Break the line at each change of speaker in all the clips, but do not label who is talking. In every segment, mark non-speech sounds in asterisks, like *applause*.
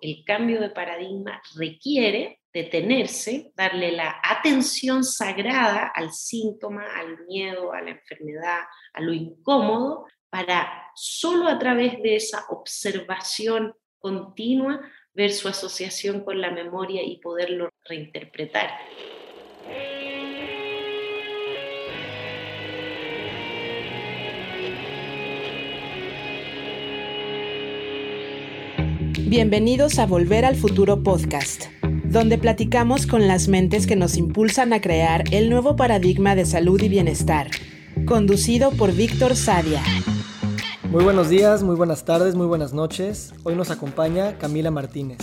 El cambio de paradigma requiere detenerse, darle la atención sagrada al síntoma, al miedo, a la enfermedad, a lo incómodo, para solo a través de esa observación continua ver su asociación con la memoria y poderlo reinterpretar.
Bienvenidos a Volver al Futuro Podcast, donde platicamos con las mentes que nos impulsan a crear el nuevo paradigma de salud y bienestar, conducido por Víctor Sadia.
Muy buenos días, muy buenas tardes, muy buenas noches. Hoy nos acompaña Camila Martínez.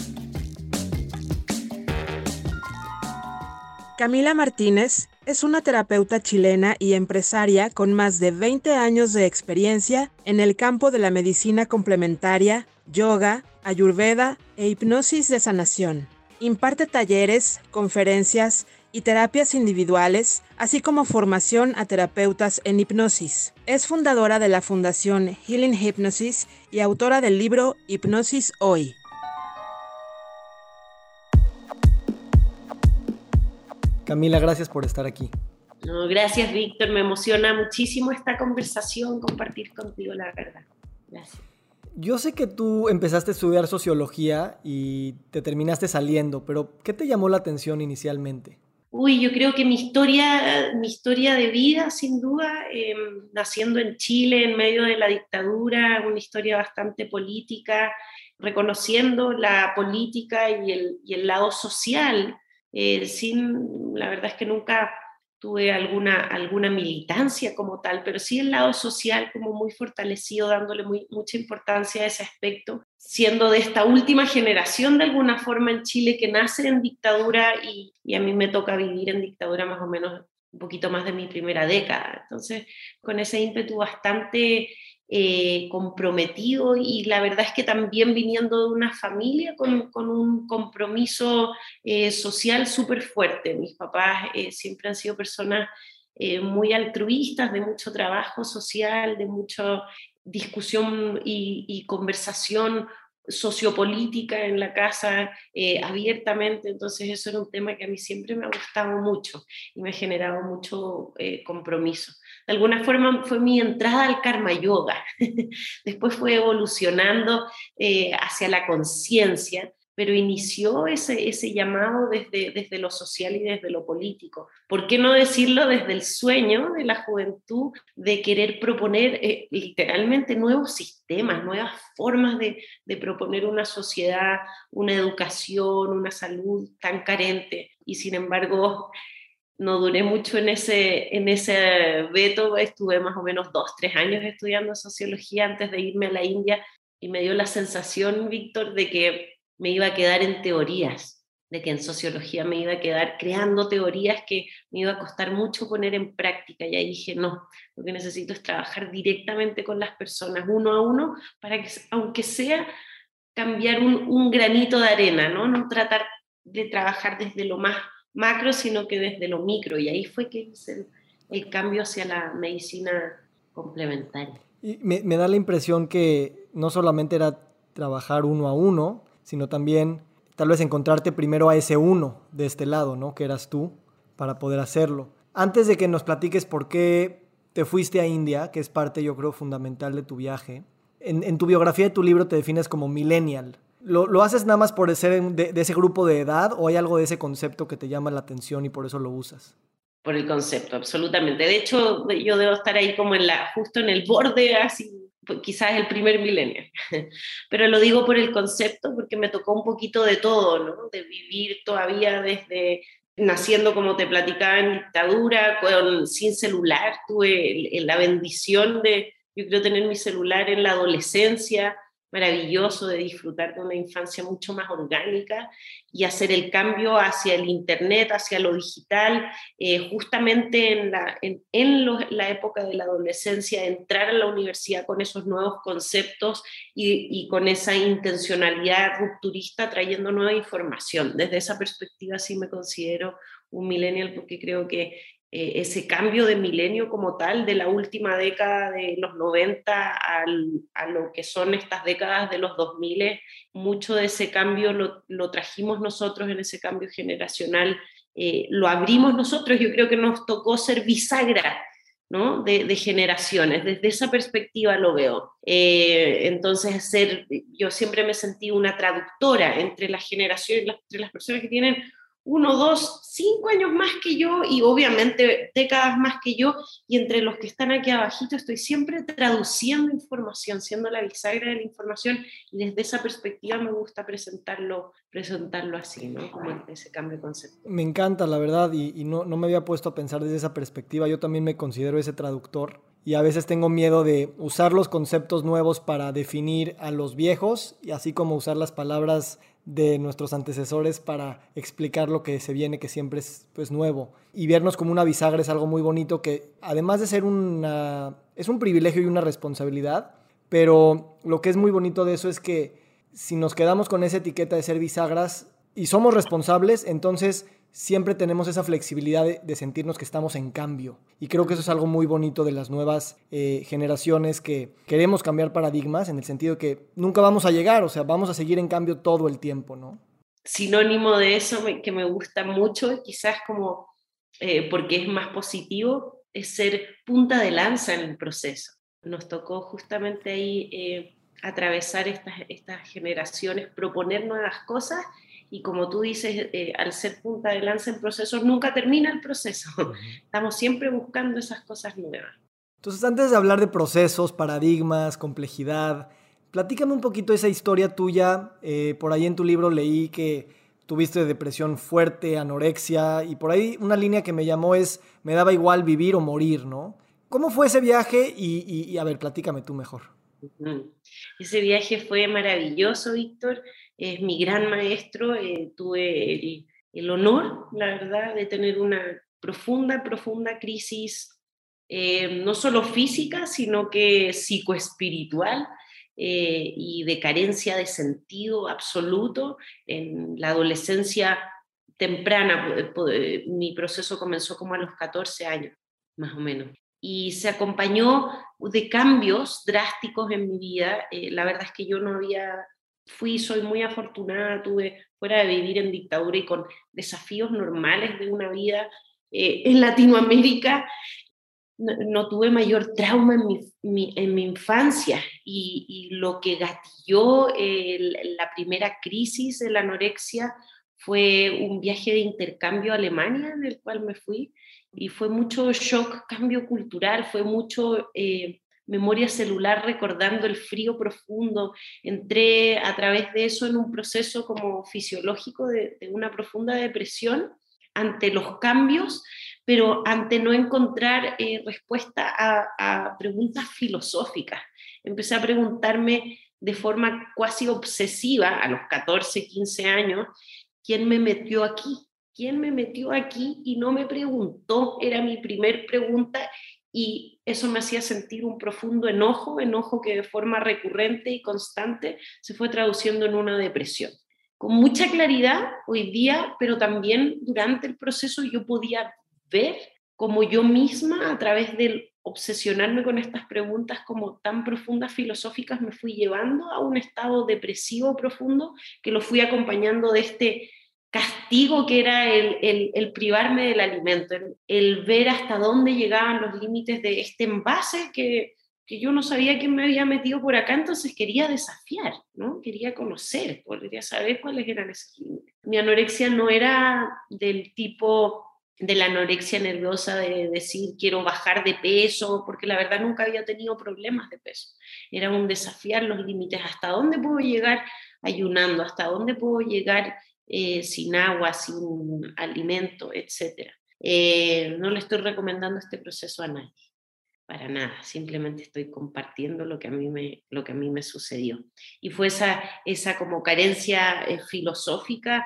Camila Martínez es una terapeuta chilena y empresaria con más de 20 años de experiencia en el campo de la medicina complementaria, yoga, ayurveda e hipnosis de sanación. Imparte talleres, conferencias y terapias individuales, así como formación a terapeutas en hipnosis. Es fundadora de la Fundación Healing Hypnosis y autora del libro Hipnosis Hoy.
Camila, gracias por estar aquí.
gracias, Víctor. Me emociona muchísimo esta conversación, compartir contigo la verdad. Gracias.
Yo sé que tú empezaste a estudiar sociología y te terminaste saliendo, pero ¿qué te llamó la atención inicialmente?
Uy, yo creo que mi historia, mi historia de vida, sin duda, em, naciendo en Chile en medio de la dictadura, una historia bastante política, reconociendo la política y el, y el lado social, eh, sin, la verdad es que nunca tuve alguna, alguna militancia como tal, pero sí el lado social como muy fortalecido, dándole muy, mucha importancia a ese aspecto, siendo de esta última generación de alguna forma en Chile que nace en dictadura y, y a mí me toca vivir en dictadura más o menos un poquito más de mi primera década. Entonces, con ese ímpetu bastante eh, comprometido y la verdad es que también viniendo de una familia con, un compromiso eh, social súper fuerte. Mis papás eh, siempre han sido personas muy altruistas, de mucho trabajo social, de mucha discusión y conversación sociopolítica en la casa abiertamente, entonces eso era un tema que a mí siempre me ha gustado mucho y me ha generado mucho compromiso de alguna forma fue mi entrada al karma yoga. *laughs* Después fue evolucionando eh, hacia la conciencia, pero inició ese, ese llamado desde, desde lo social y desde lo político. ¿Por qué no decirlo desde el sueño de la juventud de querer proponer eh, literalmente nuevos sistemas, nuevas formas de, de proponer una sociedad, una educación, una salud tan carente? Y sin embargo, no duré mucho en ese, en ese veto, estuve más o menos dos, tres años estudiando sociología antes de irme a la India y me dio la sensación, Víctor, de que me iba a quedar en teorías, de que en sociología me iba a quedar creando teorías que me iba a costar mucho poner en práctica. Y ahí dije, no, lo que necesito es trabajar directamente con las personas, uno a uno, para que, aunque sea cambiar un, un granito de arena, ¿no? No tratar de trabajar desde lo más macro, sino que desde lo micro. Y ahí fue que hice el, cambio hacia la medicina complementaria.
Me, da la impresión que no solamente era trabajar uno a uno, sino también tal vez encontrarte primero a ese uno de este lado, ¿no? Que eras tú, para poder hacerlo. Antes de que nos platiques por qué te fuiste a India, que es parte, yo creo, fundamental de tu viaje, en, en tu biografía de tu libro te defines como millennial. ¿Lo, haces nada más por ser de, ese grupo de edad o hay algo de ese concepto que te llama la atención y por eso lo usas?
Por el concepto, absolutamente. De hecho, yo debo estar ahí como en la, justo en el borde, así, pues, quizás el primer milenio. *laughs* Pero lo digo por el concepto, porque me tocó un poquito de todo, ¿no? De vivir todavía desde naciendo, como te platicaba, en dictadura, con, sin celular. Tuve la bendición de, yo creo, tener mi celular en la adolescencia maravilloso de disfrutar de una infancia mucho más orgánica y hacer el cambio hacia el Internet, hacia lo digital, eh, justamente en, la, en, la época de la adolescencia, entrar a la universidad con esos nuevos conceptos y, y con esa intencionalidad rupturista trayendo nueva información. Desde esa perspectiva sí me considero un millennial porque creo que eh, ese cambio de milenio como tal, de la última década de los 90 a lo que son estas décadas de los 2000, mucho de ese cambio lo, trajimos nosotros en ese cambio generacional, eh, lo abrimos nosotros, yo creo que nos tocó ser bisagra. ¿no? De, generaciones, desde esa perspectiva lo veo. Eh, entonces, ser, yo siempre me sentí una traductora entre las generaciones, entre las personas que tienen uno, dos, cinco años más que yo y obviamente décadas más que yo, y entre los que están aquí abajito estoy siempre traduciendo información, siendo la bisagra de la información, y desde esa perspectiva me gusta presentarlo, presentarlo así, ¿no? Como ese cambio de concepto.
Me encanta, la verdad, y, y no, no me había puesto a pensar desde esa perspectiva, yo también me considero ese traductor, y a veces tengo miedo de usar los conceptos nuevos para definir a los viejos, y así como usar las palabras de nuestros antecesores para explicar lo que se viene, que siempre es pues, nuevo. Y vernos como una bisagra es algo muy bonito que, además de ser una... es un privilegio y una responsabilidad, pero lo que es muy bonito de eso es que si nos quedamos con esa etiqueta de ser bisagras y somos responsables, entonces siempre tenemos esa flexibilidad de, sentirnos que estamos en cambio. Y creo que eso es algo muy bonito de las nuevas eh, generaciones que queremos cambiar paradigmas en el sentido que nunca vamos a llegar, o sea, vamos a seguir en cambio todo el tiempo, ¿no?
Sinónimo de eso que me gusta mucho, quizás como eh, porque es más positivo, es ser punta de lanza en el proceso. Nos tocó justamente ahí eh, atravesar estas, estas generaciones, proponer nuevas cosas y como tú dices, eh, al ser punta de lanza en procesos, nunca termina el proceso. Estamos siempre buscando esas cosas nuevas.
Entonces, antes de hablar de procesos, paradigmas, complejidad, platícame un poquito esa historia tuya. Eh, por ahí en tu libro leí que tuviste depresión fuerte, anorexia, y por ahí una línea que me llamó es, me daba igual vivir o morir, ¿no? ¿Cómo fue ese viaje? Y, y a ver, platícame tú mejor.
Ese viaje fue maravilloso, Víctor es mi gran maestro. Eh, tuve el, honor, la verdad, de tener una profunda, profunda crisis, eh, no solo física, sino que psicoespiritual. Eh, y de carencia de sentido absoluto en la adolescencia temprana. Mi proceso comenzó como a los 14 años, más o menos. Y se acompañó de cambios drásticos en mi vida. la verdad es que yo no había fui, soy muy afortunada, tuve fuera de vivir en dictadura y con desafíos normales de una vida eh, en Latinoamérica, no, tuve mayor trauma en mi, en mi infancia y, lo que gatilló la primera crisis de la anorexia fue un viaje de intercambio a Alemania en el cual me fui y fue mucho shock, cambio cultural, fue mucho... Eh, memoria celular recordando el frío profundo. Entré a través de eso en un proceso como fisiológico de, una profunda depresión ante los cambios, pero ante no encontrar eh, respuesta a, preguntas filosóficas. Empecé a preguntarme de forma casi obsesiva a los 14, 15 años, ¿quién me metió aquí? ¿Quién me metió aquí? Y no me preguntó, era mi primer pregunta y eso me hacía sentir un profundo enojo, enojo que de forma recurrente y constante se fue traduciendo en una depresión. Con mucha claridad hoy día, pero también durante el proceso yo podía ver como yo misma a través del obsesionarme con estas preguntas como tan profundas filosóficas me fui llevando a un estado depresivo profundo que lo fui acompañando de este castigo que era el, privarme del alimento, el, ver hasta dónde llegaban los límites de este envase que, que, yo no sabía quién me había metido por acá, entonces quería desafiar, ¿no? Quería conocer, quería saber cuáles eran esos límites. Mi anorexia no era del tipo de la anorexia nerviosa de decir quiero bajar de peso, porque la verdad nunca había tenido problemas de peso. Era un desafiar los límites, hasta dónde puedo llegar ayunando, hasta dónde puedo llegar eh, sin agua, sin alimento, etc. Eh, no le estoy recomendando este proceso a nadie, para nada, simplemente estoy compartiendo lo que a mí me, lo que a mí me sucedió. Y fue esa, esa como carencia eh, filosófica.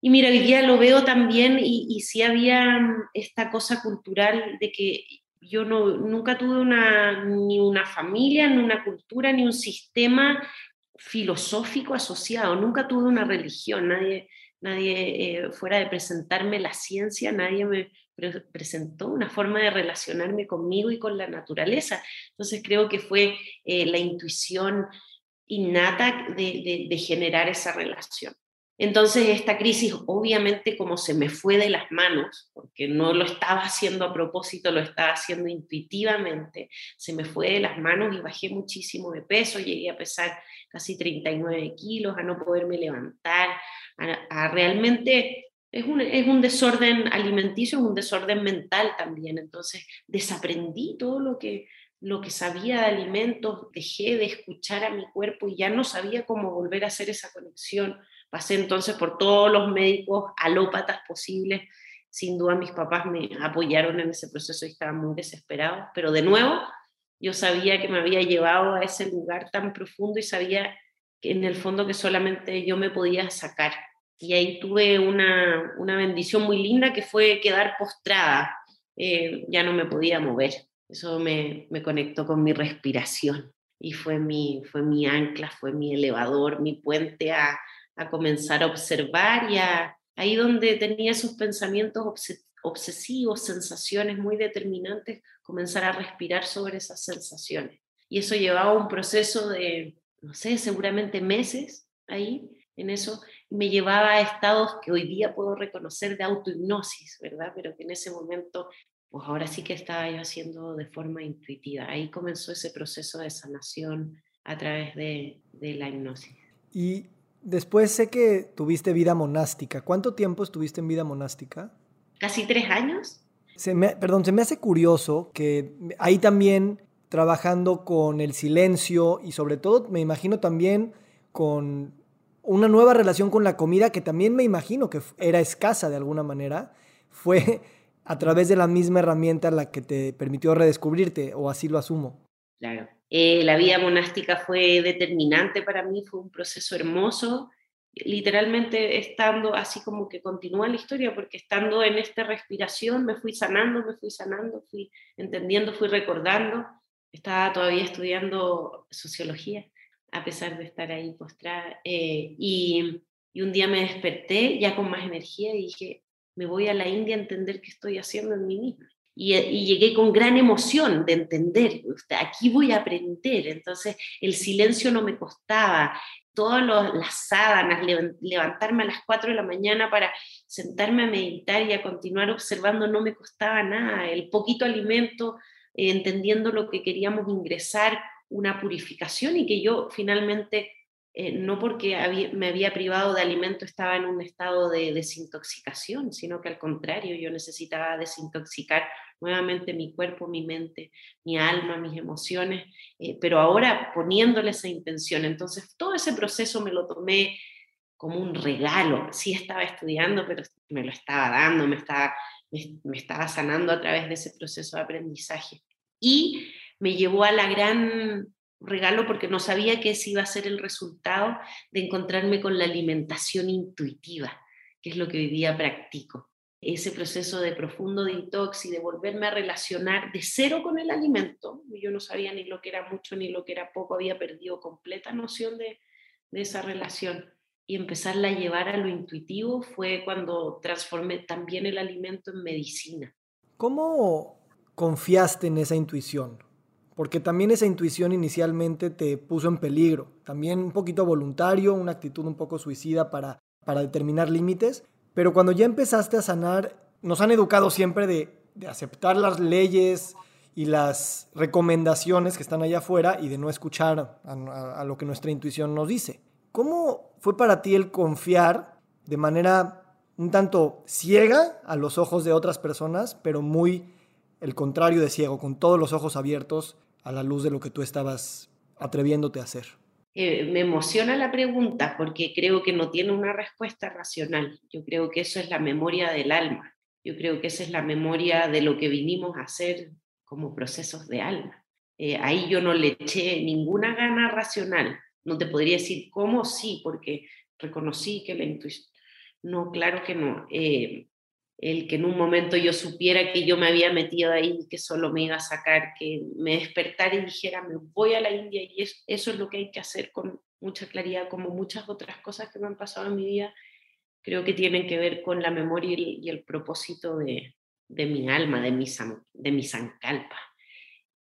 Y mira, hoy día lo veo también y, y sí había mm, esta cosa cultural de que yo no, nunca tuve una, ni una familia, ni una cultura, ni un sistema filosófico asociado, nunca tuve una religión, nadie, nadie, eh, fuera de presentarme la ciencia, nadie me presentó una forma de relacionarme conmigo y con la naturaleza. Entonces creo que fue eh, la intuición innata de generar esa relación. Entonces esta crisis obviamente como se me fue de las manos, porque no lo estaba haciendo a propósito, lo estaba haciendo intuitivamente, se me fue de las manos y bajé muchísimo de peso, llegué a pesar casi 39 kilos, a no poderme levantar, a, realmente es un, es un, desorden alimenticio, es un desorden mental también. Entonces, desaprendí todo lo que, lo que sabía de alimentos, dejé de escuchar a mi cuerpo y ya no sabía cómo volver a hacer esa conexión Pasé entonces por todos los médicos alópatas posibles. Sin duda mis papás me apoyaron en ese proceso y estaban muy desesperados, pero de nuevo yo sabía que me había llevado a ese lugar tan profundo y sabía que en el fondo que solamente yo me podía sacar. Y ahí tuve una, una bendición muy linda que fue quedar postrada. Eh, ya no me podía mover. Eso me, me conectó con mi respiración y fue mi, fue mi ancla, fue mi elevador, mi puente a, a comenzar a observar y ahí donde tenía esos pensamientos obsesivos, sensaciones muy determinantes, comenzar a respirar sobre esas sensaciones. Y eso llevaba un proceso de, no sé, seguramente meses ahí en eso, me llevaba a estados que hoy día puedo reconocer de autohipnosis, ¿verdad? Pero que en ese momento, pues ahora sí que estaba yo haciendo de forma intuitiva. Ahí comenzó ese proceso de sanación a través de, de la hipnosis.
Y Después sé que tuviste vida monástica. ¿Cuánto tiempo estuviste en vida monástica?
Casi tres años.
Se me, perdón, se me hace curioso que ahí también trabajando con el silencio y sobre todo me imagino también con una nueva relación con la comida que también me imagino que era escasa de alguna manera, fue a través de la misma herramienta la que te permitió redescubrirte, o así lo asumo.
Claro. Eh, la vida monástica fue determinante para mí, fue un proceso hermoso, literalmente estando así como que continúa la historia, porque estando en esta respiración me fui sanando, me fui sanando, fui entendiendo, fui recordando. Estaba todavía estudiando sociología, a pesar de estar ahí postrada. Eh, y, y un día me desperté ya con más energía y dije, me voy a la India a entender qué estoy haciendo en mí misma. Y, llegué con gran emoción de entender, aquí voy a aprender, entonces el silencio no me costaba, todas las sábanas, levantarme a las 4 de la mañana para sentarme a meditar y a continuar observando no me costaba nada, el poquito alimento, eh, entendiendo lo que queríamos ingresar, una purificación y que yo finalmente eh, no porque me había privado de alimento estaba en un estado de desintoxicación, sino que al contrario, yo necesitaba desintoxicar nuevamente mi cuerpo, mi mente, mi alma, mis emociones, eh, pero ahora poniéndole esa intención. Entonces, todo ese proceso me lo tomé como un regalo. Sí estaba estudiando, pero me lo estaba dando, me estaba, me estaba sanando a través de ese proceso de aprendizaje. Y me llevó a la gran regalo porque no sabía que ese iba a ser el resultado de encontrarme con la alimentación intuitiva, que es lo que hoy día practico. Ese proceso de profundo detox y de volverme a relacionar de cero con el alimento. Yo no sabía ni lo que era mucho ni lo que era poco, había perdido completa noción de, de esa relación. Y empezarla a llevar a lo intuitivo fue cuando transformé también el alimento en medicina.
¿Cómo confiaste en esa intuición? Porque también esa intuición inicialmente te puso en peligro, también un poquito voluntario, una actitud un poco suicida para, para determinar límites, pero cuando ya empezaste a sanar, nos han educado siempre de, aceptar las leyes y las recomendaciones que están allá afuera y de no escuchar a, a lo que nuestra intuición nos dice. ¿Cómo fue para ti el confiar de manera un tanto ciega a los ojos de otras personas, pero muy el contrario de ciego, con todos los ojos abiertos a la luz de lo que tú estabas atreviéndote a hacer?
Eh, me emociona la pregunta porque creo que no tiene una respuesta racional. Yo creo que eso es la memoria del alma. Yo creo que esa es la memoria de lo que vinimos a hacer como procesos de alma. Eh, ahí yo no le eché ninguna gana racional. No te podría decir cómo sí, porque reconocí que la intuición... No, claro que no. Eh, el que en un momento yo supiera que yo me había metido ahí, que solo me iba a sacar, que me despertara y dijera, me voy a la India y eso es lo que hay que hacer con mucha claridad, como muchas otras cosas que me han pasado en mi vida, creo que tienen que ver con la memoria y el, propósito de, mi alma, de mi, de mi Sankalpa.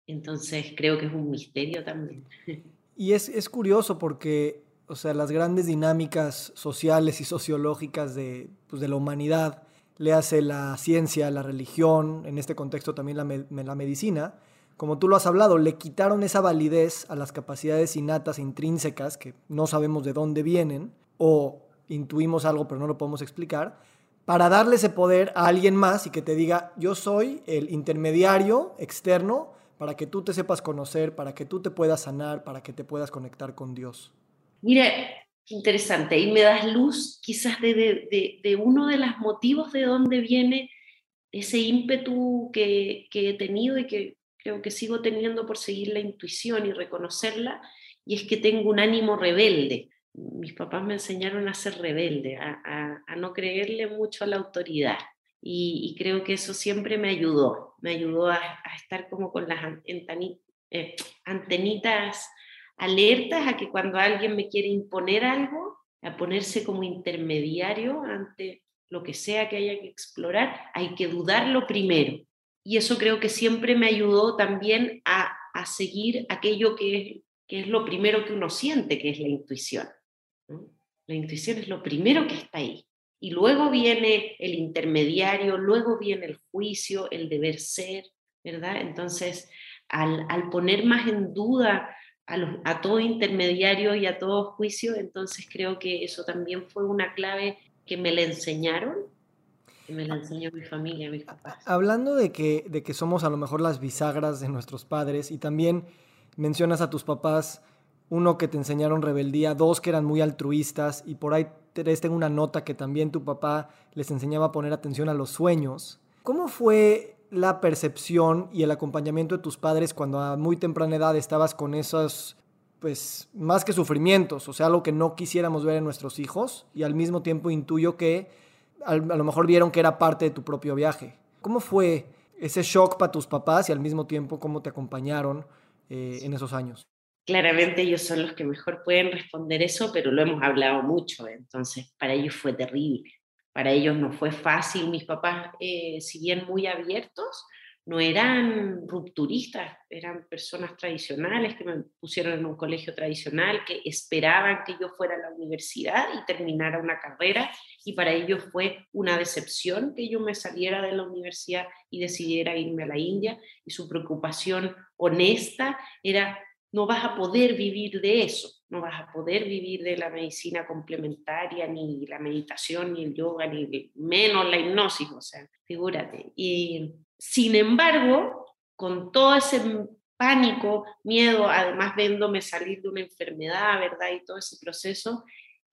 Entonces creo que es un misterio también. *laughs*
Y es, es curioso porque, o sea, las grandes dinámicas sociales y sociológicas de, pues, de la humanidad, le hace la ciencia, la religión, en este contexto también la, la medicina, como tú lo has hablado, le quitaron esa validez a las capacidades innatas, intrínsecas, que no sabemos de dónde vienen, o intuimos algo pero no lo podemos explicar, para darle ese poder a alguien más y que te diga, yo soy el intermediario externo para que tú te sepas conocer, para que tú te puedas sanar, para que te puedas conectar con Dios.
Qué interesante, y me das luz quizás de, de, de, uno de los motivos de dónde viene ese ímpetu que, que he tenido y que creo que sigo teniendo por seguir la intuición y reconocerla, y es que tengo un ánimo rebelde. Mis papás me enseñaron a ser rebelde, a, a, no creerle mucho a la autoridad. Y, creo que eso siempre me ayudó, me ayudó a, a estar como con las eh, antenitas alertas a que cuando alguien me quiere imponer algo, a ponerse como intermediario ante lo que sea que haya que explorar, hay que dudarlo primero y eso creo que siempre me ayudó también a, seguir aquello que es, que es, lo primero que uno siente, que es la intuición. La intuición es lo primero que está ahí. Y luego viene el intermediario, luego viene el juicio, el deber ser, ¿verdad? Entonces, al, poner más en duda a, a todo intermediario y a todo juicio, entonces creo que eso también fue una clave que me la enseñaron me la enseñó mi familia, mis papás.
Hablando de que, de que somos a lo mejor las bisagras de nuestros padres y también mencionas a tus papás, uno que te enseñaron rebeldía, dos que eran muy altruistas y por ahí tres tengo una nota que también tu papá les enseñaba a poner atención a los sueños. ¿Cómo fue la percepción y el acompañamiento de tus padres cuando a muy temprana edad estabas con esos, pues, más que sufrimientos, o sea, algo que no quisiéramos ver en nuestros hijos y al mismo tiempo intuyo que a lo mejor vieron que era parte de tu propio viaje. ¿Cómo fue ese shock para tus papás y al mismo tiempo cómo te acompañaron eh, en esos años?
Claramente ellos son los que mejor pueden responder eso, pero lo hemos hablado mucho, entonces para ellos fue terrible. Para ellos no fue fácil. Mis papás, eh, si bien muy abiertos, no eran rupturistas, eran personas tradicionales que me pusieron en un colegio tradicional, que esperaban que yo fuera a la universidad y terminara una carrera, y para ellos fue una decepción que yo me saliera de la universidad y decidiera irme a la India, y su preocupación honesta era, no vas a poder vivir de eso, no vas a poder vivir de la medicina complementaria, ni la meditación, ni el yoga, ni menos la hipnosis, o sea, figúrate. Y sin embargo, con todo ese pánico, miedo, además viéndome salir de una enfermedad, ¿verdad? Y todo ese proceso,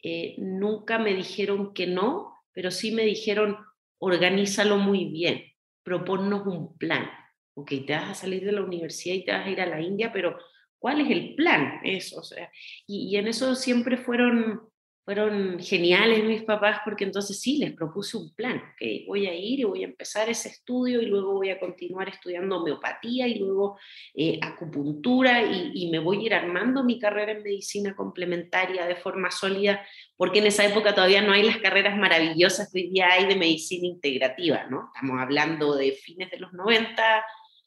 eh, nunca me dijeron que no, pero sí me dijeron, organízalo muy bien, proponnos un plan. Ok, te vas a salir de la universidad y te vas a ir a la India, pero ¿cuál es el plan? Eso, o sea, y, en eso siempre fueron fueron geniales mis papás porque entonces sí, les propuse un plan, que voy a ir y voy a empezar ese estudio y luego voy a continuar estudiando homeopatía y luego eh, acupuntura y, me voy a ir armando mi carrera en medicina complementaria de forma sólida, porque en esa época todavía no hay las carreras maravillosas que hoy día hay de medicina integrativa, ¿no? Estamos hablando de fines de los 90,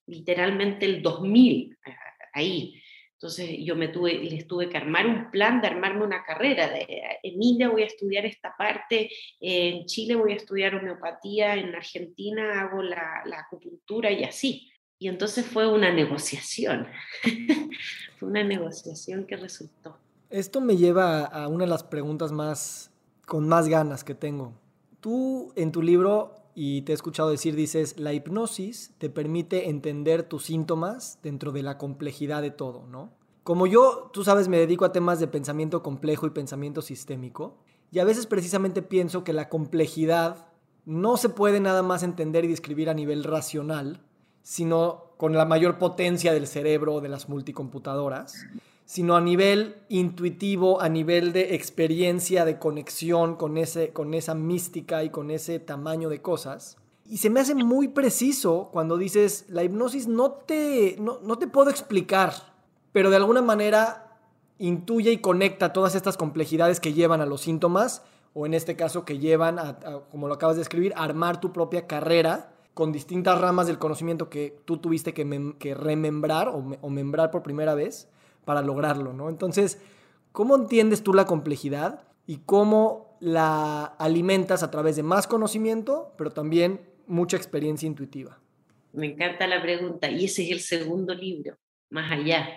literalmente el 2000, ahí. Entonces yo me tuve, les tuve que armar un plan de armarme una carrera. De, en India voy a estudiar esta parte, en Chile voy a estudiar homeopatía, en Argentina hago la, la acupuntura y así. Y entonces fue una negociación, *laughs* fue una negociación que resultó.
Esto me lleva a una de las preguntas más con más ganas que tengo. Tú en tu libro, y te he escuchado decir, dices, la hipnosis te permite entender tus síntomas dentro de la complejidad de todo, ¿no? Como yo, tú sabes, me dedico a temas de pensamiento complejo y pensamiento sistémico, y a veces precisamente pienso que la complejidad no se puede nada más entender y describir a nivel racional, sino con la mayor potencia del cerebro de las multicomputadoras, sino a nivel intuitivo, a nivel de experiencia, de conexión con, ese, con esa mística y con ese tamaño de cosas. Y se me hace muy preciso cuando dices, la hipnosis no te, no, no te puedo explicar pero de alguna manera intuye y conecta todas estas complejidades que llevan a los síntomas o en este caso que llevan, a, como lo acabas de escribir, armar tu propia carrera con distintas ramas del conocimiento que tú tuviste que, remembrar o, o, membrar por primera vez para lograrlo, ¿no? Entonces, ¿cómo entiendes tú la complejidad y cómo la alimentas a través de más conocimiento, pero también mucha experiencia intuitiva?
Me encanta la pregunta y ese es el segundo libro, más allá.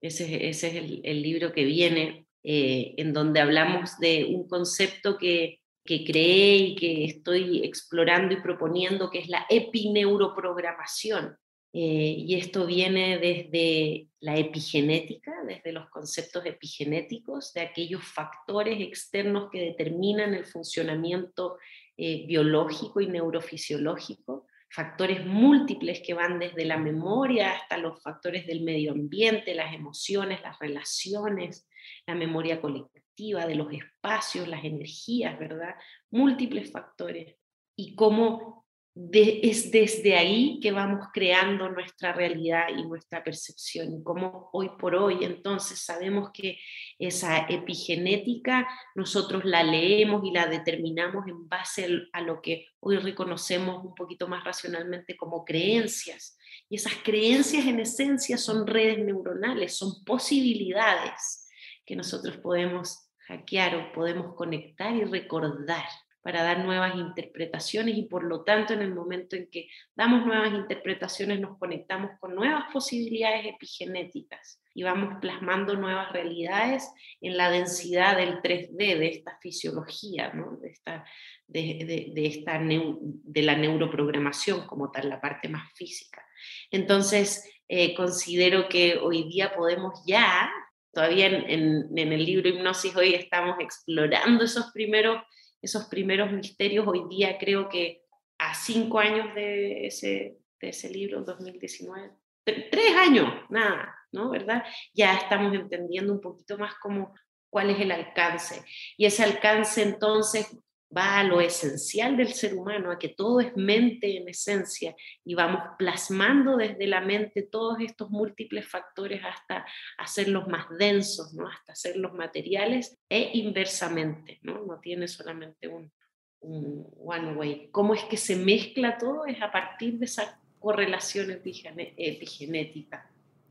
Ese, es el, el libro que viene eh, en donde hablamos de un concepto que, que creé y que estoy explorando y proponiendo, que es la epineuroprogramación. Eh, y esto viene desde la epigenética, desde los conceptos epigenéticos, de aquellos factores externos que determinan el funcionamiento eh, biológico y neurofisiológico, factores múltiples que van desde la memoria hasta los factores del medio ambiente, las emociones, las relaciones, la memoria colectiva, de los espacios, las energías, ¿verdad? Múltiples factores. Y cómo es desde ahí que vamos creando nuestra realidad y nuestra percepción. Y cómo hoy por hoy entonces sabemos que esa epigenética nosotros la leemos y la determinamos en base a lo que hoy reconocemos un poquito más racionalmente como creencias. Y esas creencias en esencia son redes neuronales, son posibilidades que nosotros podemos hackear o podemos conectar y recordar para dar nuevas interpretaciones y por lo tanto en el momento en que damos nuevas interpretaciones nos conectamos con nuevas posibilidades epigenéticas y vamos plasmando nuevas realidades en la densidad del 3D de esta fisiología, ¿no? de, esta, de, de, esta de la neuroprogramación como tal, la parte más física. Entonces, eh, considero que hoy día podemos ya todavía en, el libro Hipnosis hoy estamos explorando esos primeros, esos primeros misterios. Hoy día creo que a cinco años de ese, de ese libro, 2019, tres años, nada, ¿no? ¿Verdad? Ya estamos entendiendo un poquito más cómo, cuál es el alcance. Y ese alcance entonces va a lo esencial del ser humano, a que todo es mente en esencia y vamos plasmando desde la mente todos estos múltiples factores hasta hacerlos más densos, ¿no? hasta hacerlos materiales e inversamente, no, no tiene solamente un, one way. ¿Cómo es que se mezcla todo? Es a partir de esa correlación epigenética.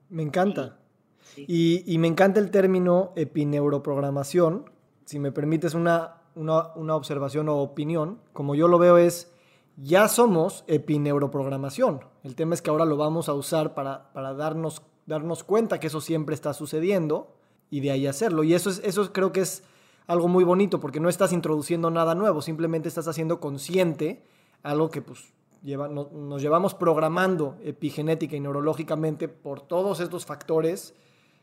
Me encanta. Y, y me encanta el término epineuroprogramación. Si me permites una una, observación o opinión, como yo lo veo es, ya somos epineuroprogramación. El tema es que ahora lo vamos a usar para, darnos, darnos cuenta que eso siempre está sucediendo y de ahí hacerlo. Y eso, es, eso creo que es algo muy bonito porque no estás introduciendo nada nuevo, simplemente estás haciendo consciente algo que pues lleva, nos llevamos programando epigenética y neurológicamente por todos estos factores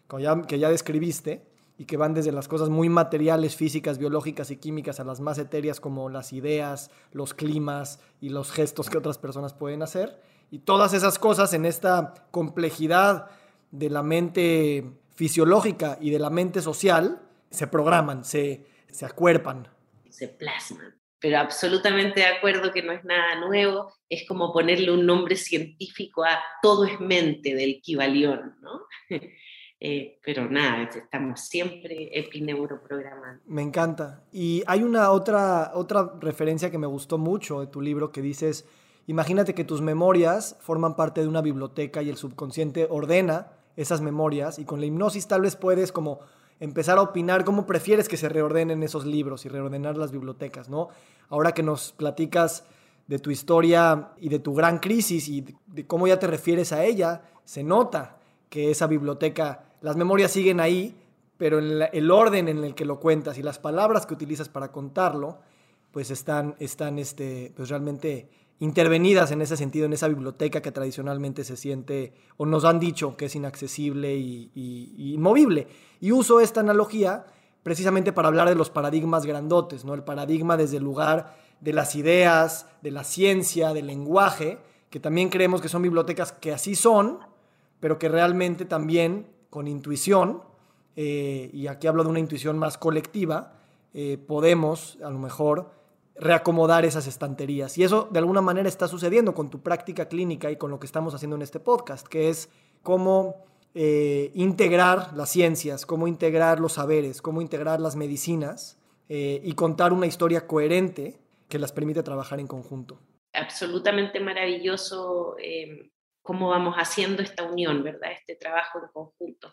que ya, que ya describiste y que van desde las cosas muy materiales, físicas, biológicas y químicas a las más etéreas como las ideas, los climas y los gestos que otras personas pueden hacer. Y todas esas cosas en esta complejidad de la mente fisiológica y de la mente social se programan, se, se acuerpan.
Se plasman. Pero absolutamente de acuerdo que no es nada nuevo, es como ponerle un nombre científico a todo es mente del Kibalión, ¿no? *laughs* Eh, pero nada, estamos siempre epineuroprogramando.
Me encanta. Y hay una otra, otra referencia que me gustó mucho de tu libro que dices, imagínate que tus memorias forman parte de una biblioteca y el subconsciente ordena esas memorias y con la hipnosis tal vez puedes como empezar a opinar cómo prefieres que se reordenen esos libros y reordenar las bibliotecas, ¿no? Ahora que nos platicas de tu historia y de tu gran crisis y de cómo ya te refieres a ella, se nota que esa biblioteca, las memorias siguen ahí, pero el orden en el que lo cuentas y las palabras que utilizas para contarlo, pues están, están este, pues realmente intervenidas en ese sentido, en esa biblioteca que tradicionalmente se siente, o nos han dicho que es inaccesible y, y, inmovible. Y uso esta analogía precisamente para hablar de los paradigmas grandotes, ¿no? El paradigma desde el lugar de las ideas, de la ciencia, del lenguaje, que también creemos que son bibliotecas que así son, pero que realmente también con intuición, eh, y aquí hablo de una intuición más colectiva, eh, podemos a lo mejor reacomodar esas estanterías. Y eso de alguna manera está sucediendo con tu práctica clínica y con lo que estamos haciendo en este podcast, que es cómo eh, integrar las ciencias, cómo integrar los saberes, cómo integrar las medicinas y contar una historia coherente que las permite trabajar en conjunto.
Absolutamente maravilloso eh, cómo vamos haciendo esta unión, ¿verdad? Este trabajo en conjunto.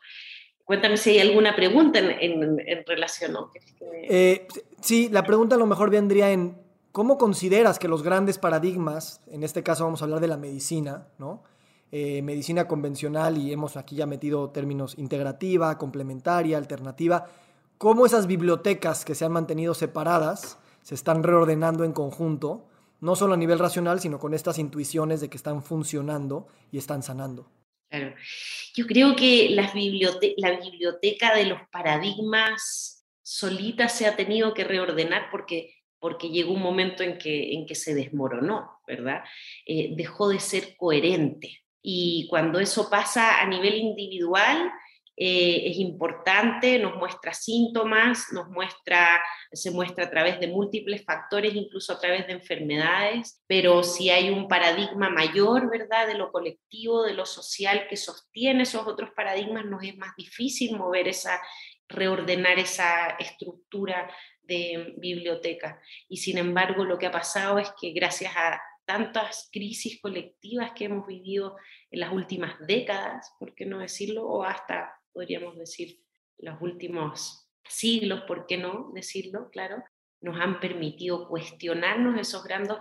Cuéntame si hay alguna pregunta en, relación. ¿no?
Eh, sí, la pregunta a lo mejor vendría en cómo consideras que los grandes paradigmas, en este caso vamos a hablar de la medicina, ¿no? Eh, medicina convencional y hemos aquí ya metido términos integrativa, complementaria, alternativa, cómo esas bibliotecas que se han mantenido separadas se están reordenando en conjunto, no solo a nivel racional, sino con estas intuiciones de que están funcionando y están sanando.
Claro. Yo creo que la biblioteca de los paradigmas solita se ha tenido que reordenar porque, porque llegó un momento en que, en que se desmoronó, ¿verdad? Eh, dejó de ser coherente. Y cuando eso pasa a nivel individual, eh, es importante, nos muestra síntomas, nos muestra, se muestra a través de múltiples factores, incluso a través de enfermedades, pero si hay un paradigma mayor, ¿verdad?, de lo colectivo, de lo social que sostiene esos otros paradigmas, nos es más difícil mover esa, reordenar esa estructura de biblioteca. Y sin embargo, lo que ha pasado es que gracias a tantas crisis colectivas que hemos vivido en las últimas décadas, por qué no decirlo, o hasta podríamos decir, los últimos siglos, ¿por qué no decirlo? Claro, nos han permitido cuestionarnos esos grandes,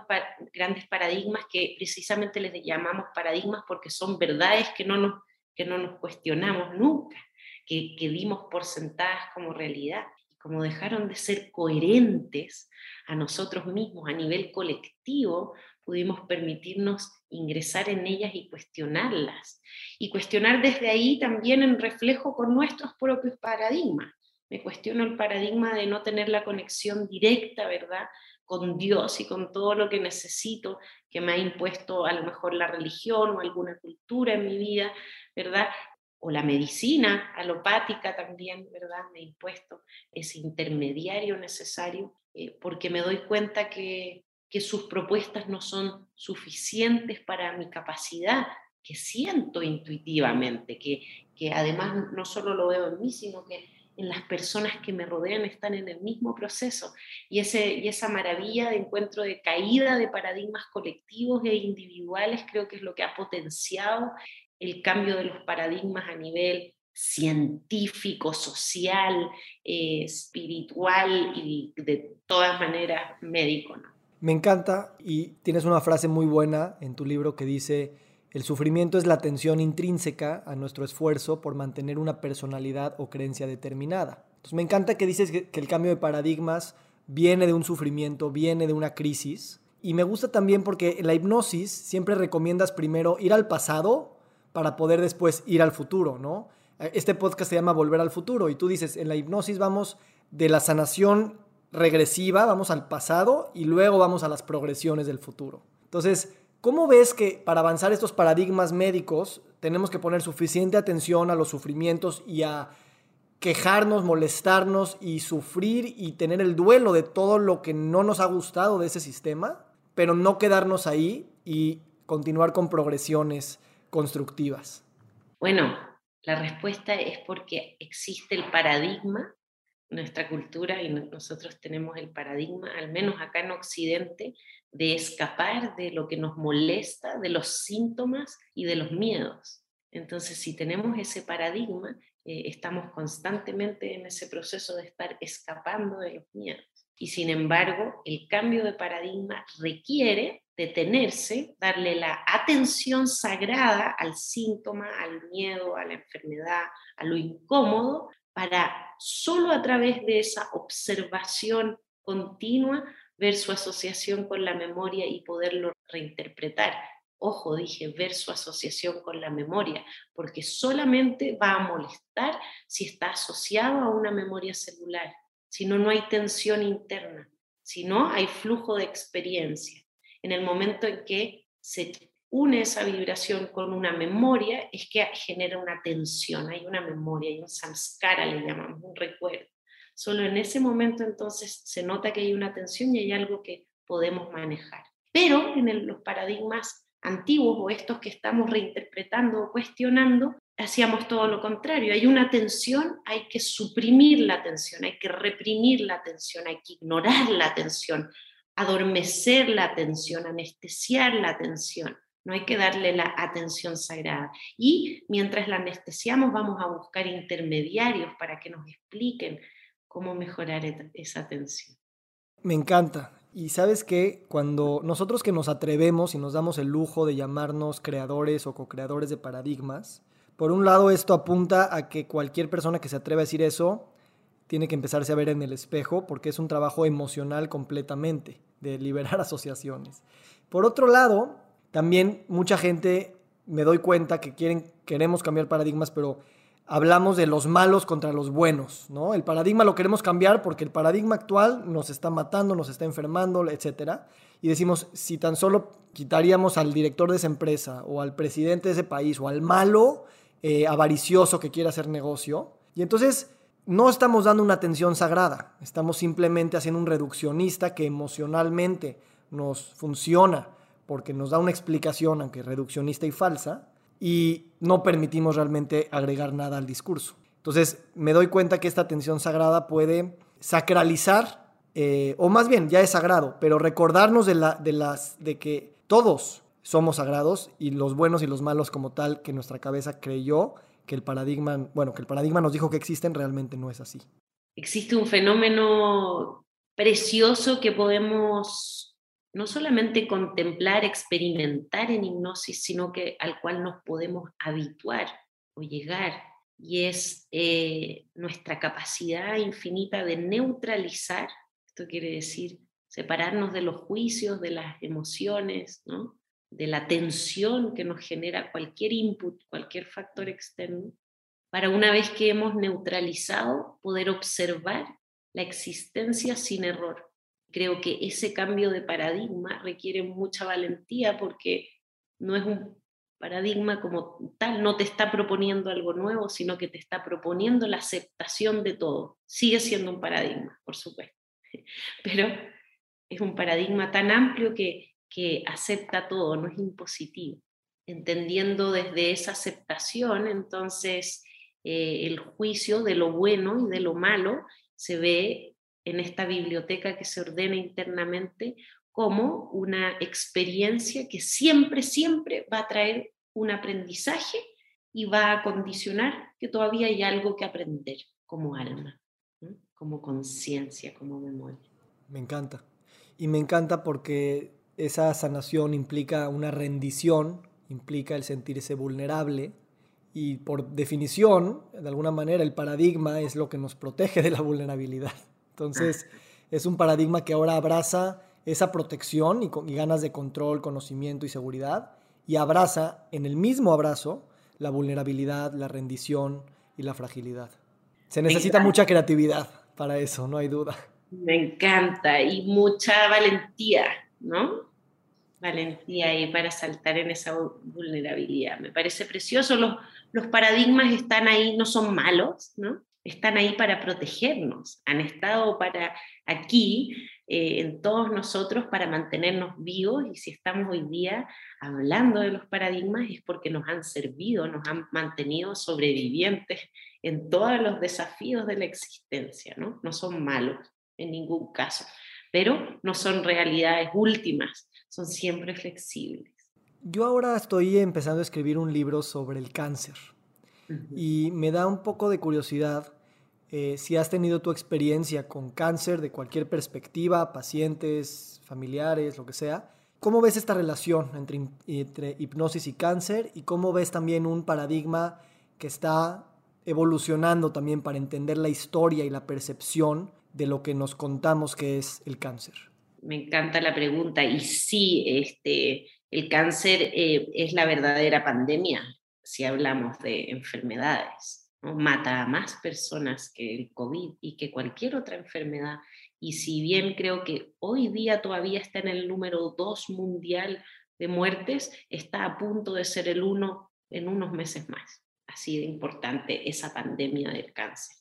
grandes paradigmas que precisamente les llamamos paradigmas porque son verdades que no nos, que no nos cuestionamos nunca, que, que dimos por sentadas como realidad. Como dejaron de ser coherentes a nosotros mismos a nivel colectivo, pudimos permitirnos ingresar en ellas y cuestionarlas. Y cuestionar desde ahí también en reflejo con nuestros propios paradigmas. Me cuestiono el paradigma de no tener la conexión directa, ¿verdad? con Dios y con todo lo que necesito que me ha impuesto a lo mejor la religión o alguna cultura en mi vida, ¿verdad? O la medicina alopática también, ¿verdad? Me ha impuesto ese intermediario necesario eh, porque me doy cuenta que que sus propuestas no son suficientes para mi capacidad, que siento intuitivamente, que, que además no solo lo veo en mí, sino que en las personas que me rodean están en el mismo proceso. Y, ese, y esa maravilla de encuentro de caída de paradigmas colectivos e individuales creo que es lo que ha potenciado el cambio de los paradigmas a nivel científico, social, eh, espiritual y de todas maneras médico. ¿no?
Me encanta y tienes una frase muy buena en tu libro que dice, el sufrimiento es la tensión intrínseca a nuestro esfuerzo por mantener una personalidad o creencia determinada. Me encanta que dices que, el cambio de paradigmas viene de un sufrimiento, viene de una crisis. Y me gusta también porque en la hipnosis siempre recomiendas primero ir al pasado para poder después ir al futuro, ¿no? Este podcast se llama Volver al futuro y tú dices, en la hipnosis vamos de la sanación regresiva, vamos al pasado y luego vamos a las progresiones del futuro. Entonces, ¿cómo ves que para avanzar estos paradigmas médicos tenemos que poner suficiente atención a los sufrimientos y a quejarnos, molestarnos y sufrir y tener el duelo de todo lo que no nos ha gustado de ese sistema, pero no quedarnos ahí y continuar con progresiones constructivas?
Bueno, la respuesta es porque existe el paradigma nuestra cultura y nosotros tenemos el paradigma, al menos acá en Occidente, de escapar de lo que nos molesta, de los síntomas y de los miedos. Entonces, si tenemos ese paradigma, eh, estamos constantemente en ese proceso de estar escapando de los miedos. Y sin embargo, el cambio de paradigma requiere detenerse, darle la atención sagrada al síntoma, al miedo, a la enfermedad, a lo incómodo, para solo a través de esa observación continua ver su asociación con la memoria y poderlo reinterpretar. Ojo, dije, ver su asociación con la memoria, porque solamente va a molestar si está asociado a una memoria celular, si no, no hay tensión interna, si no, hay flujo de experiencia. En el momento en que se une esa vibración con una memoria, es que genera una tensión, hay una memoria, hay un samskara, le llamamos, un recuerdo. Solo en ese momento entonces se nota que hay una tensión y hay algo que podemos manejar. Pero en los paradigmas antiguos o estos que estamos reinterpretando o cuestionando, hacíamos todo lo contrario. Hay una tensión, hay que suprimir la tensión, hay que reprimir la tensión, hay que ignorar la tensión, adormecer la atención, anestesiar la atención. No hay que darle la atención sagrada. Y mientras la anestesiamos, vamos a buscar intermediarios para que nos expliquen cómo mejorar esa atención.
Me encanta. Y sabes que cuando nosotros que nos atrevemos y nos damos el lujo de llamarnos creadores o co-creadores de paradigmas, por un lado esto apunta a que cualquier persona que se atreva a decir eso tiene que empezarse a ver en el espejo porque es un trabajo emocional completamente de liberar *laughs* asociaciones. Por otro lado, también mucha gente me doy cuenta que quieren, queremos cambiar paradigmas, pero hablamos de los malos contra los buenos, ¿no? El paradigma lo queremos cambiar porque el paradigma actual nos está matando, nos está enfermando, etc. Y decimos, si tan solo quitaríamos al director de esa empresa o al presidente de ese país o al malo eh, avaricioso que quiere hacer negocio, y entonces no estamos dando una atención sagrada, estamos simplemente haciendo un reduccionista que emocionalmente nos funciona porque nos da una explicación, aunque reduccionista y falsa, y no permitimos realmente agregar nada al discurso. Entonces me doy cuenta que esta atención sagrada puede sacralizar, eh, o más bien ya es sagrado, pero recordarnos de, la, de, las, de que todos somos sagrados y los buenos y los malos como tal que nuestra cabeza creyó que el paradigma, bueno, que el paradigma nos dijo que existen, realmente no es así.
Existe un fenómeno precioso que podemos no solamente contemplar, experimentar en hipnosis, sino que al cual nos podemos habituar o llegar, y es eh, nuestra capacidad infinita de neutralizar, esto quiere decir separarnos de los juicios, de las emociones, de la tensión que nos genera cualquier input, cualquier factor externo, para una vez que hemos neutralizado, poder observar la existencia sin error creo que ese cambio de paradigma requiere mucha valentía porque no es un paradigma como tal, no te está proponiendo algo nuevo, sino que te está proponiendo la aceptación de todo. Sigue siendo un paradigma, por supuesto, *laughs* pero es un paradigma tan amplio que, que acepta todo, no es impositivo. Entendiendo desde esa aceptación, entonces eh, el juicio de lo bueno y de lo malo se ve en esta biblioteca que se ordena internamente como una experiencia que siempre, siempre va a traer un aprendizaje y va a condicionar que todavía hay algo que aprender como alma, como conciencia, como memoria.
Me encanta. Y me encanta porque esa sanación implica una rendición, implica el sentirse vulnerable y por definición, de alguna manera, el paradigma es lo que nos protege de la vulnerabilidad. Entonces, es un paradigma que ahora abraza esa protección y, ganas de control, conocimiento y seguridad, y abraza en el mismo abrazo la vulnerabilidad, la rendición y la fragilidad. Se necesita mucha creatividad para eso, no hay duda.
Me encanta y mucha valentía, ¿no? Valentía ahí para saltar en esa vulnerabilidad. Me parece precioso. Los, los paradigmas están ahí, no son malos, ¿no? Están ahí para protegernos, han estado para aquí eh, en todos nosotros para mantenernos vivos y si estamos hoy día hablando de los paradigmas es porque nos han servido, nos han mantenido sobrevivientes en todos los desafíos de la existencia, ¿no? No son malos en ningún caso, pero no son realidades últimas, son siempre flexibles.
Yo ahora estoy empezando a escribir un libro sobre el cáncer y me da un poco de curiosidad eh, si has tenido tu experiencia con cáncer de cualquier perspectiva, pacientes, familiares, lo que sea. ¿Cómo ves esta relación entre, entre hipnosis y cáncer? Y cómo ves también un paradigma que está evolucionando también para entender la historia y la percepción de lo que nos contamos que es el cáncer?
Me encanta la pregunta y sí, este, el cáncer eh, es la verdadera pandemia si hablamos de enfermedades. Mata a más personas que el COVID y que cualquier otra enfermedad. Y si bien creo que hoy día todavía está en el número dos mundial de muertes, está a punto de ser el uno en unos meses más. Así de importante esa pandemia del cáncer.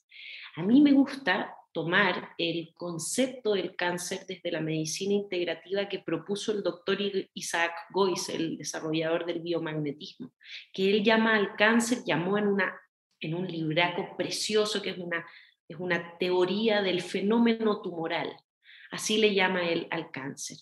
A mí me gusta tomar el concepto del cáncer desde la medicina integrativa que propuso el doctor Isaac Goyce, el desarrollador del biomagnetismo, que él llama al cáncer, llamó en, una, en un libraco precioso que es una, es una teoría del fenómeno tumoral. Así le llama él al cáncer,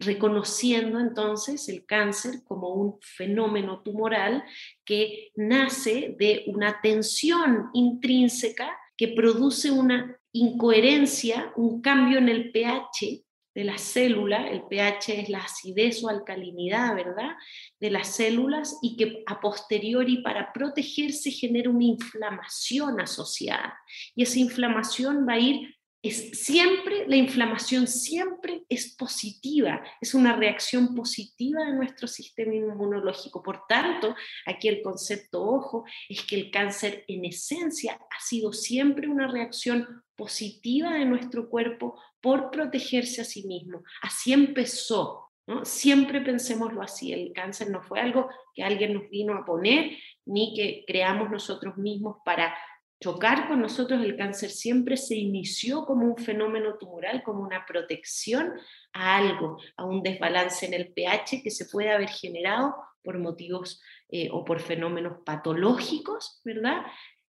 reconociendo entonces el cáncer como un fenómeno tumoral que nace de una tensión intrínseca que produce una incoherencia, un cambio en el pH de la célula, el pH es la acidez o alcalinidad, ¿verdad? De las células y que a posteriori para protegerse genera una inflamación asociada. Y esa inflamación va a ir es siempre, la inflamación siempre es positiva, es una reacción positiva de nuestro sistema inmunológico. Por tanto, aquí el concepto ojo es que el cáncer en esencia ha sido siempre una reacción positiva de nuestro cuerpo por protegerse a sí mismo. Así empezó. ¿no? Siempre pensémoslo así, el cáncer no fue algo que alguien nos vino a poner, ni que creamos nosotros mismos para chocar con nosotros el cáncer siempre se inició como un fenómeno tumoral, como una protección a algo, a un desbalance en el pH que se puede haber generado por motivos eh, o por fenómenos patológicos, ¿verdad?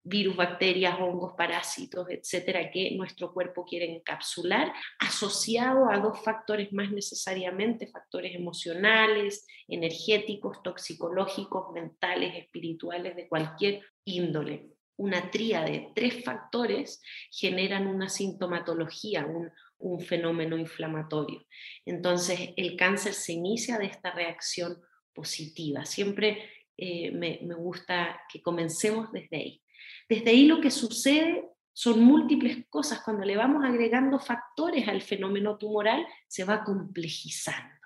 Virus, bacterias, hongos, parásitos, etcétera, que nuestro cuerpo quiere encapsular, asociado a dos factores más necesariamente, factores emocionales, energéticos, toxicológicos, mentales, espirituales, de cualquier índole una tría de tres factores generan una sintomatología, un, fenómeno inflamatorio. Entonces, el cáncer se inicia de esta reacción positiva. Siempre eh, me, me gusta que comencemos desde ahí. Desde ahí lo que sucede son múltiples cosas. Cuando le vamos agregando factores al fenómeno tumoral, se va complejizando.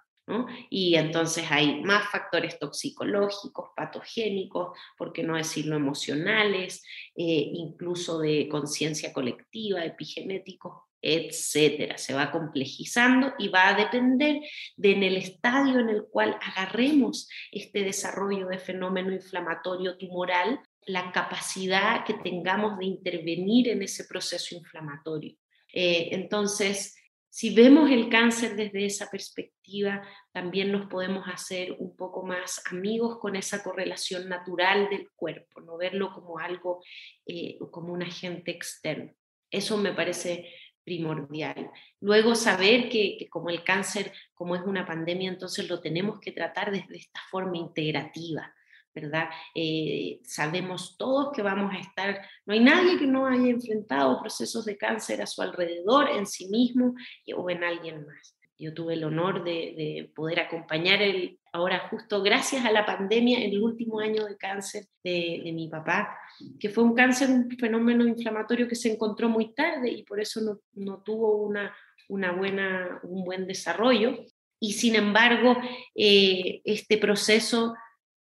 Y entonces hay más factores toxicológicos, patogénicos, por qué no decirlo emocionales, eh, incluso de conciencia colectiva, epigenéticos, etcétera. Se va complejizando y va a depender de en el estadio en el cual agarremos este desarrollo de fenómeno inflamatorio tumoral, la capacidad que tengamos de intervenir en ese proceso inflamatorio. Eh, entonces, si vemos el cáncer desde esa perspectiva, también nos podemos hacer un poco más amigos con esa correlación natural del cuerpo, no verlo como algo, eh, como un agente externo. Eso me parece primordial. Luego saber que, que, como el cáncer, como es una pandemia, entonces lo tenemos que tratar desde esta forma integrativa, ¿verdad? Eh, sabemos todos que vamos a estar, no hay nadie que no haya enfrentado procesos de cáncer a su alrededor, en sí mismo o en alguien más. Yo tuve el honor de, poder acompañar el, ahora justo gracias a la pandemia, el último año de cáncer de, mi papá, que fue un cáncer, un fenómeno inflamatorio que se encontró muy tarde y por eso no, no tuvo una, una buena, un buen desarrollo. Y sin embargo, eh, este proceso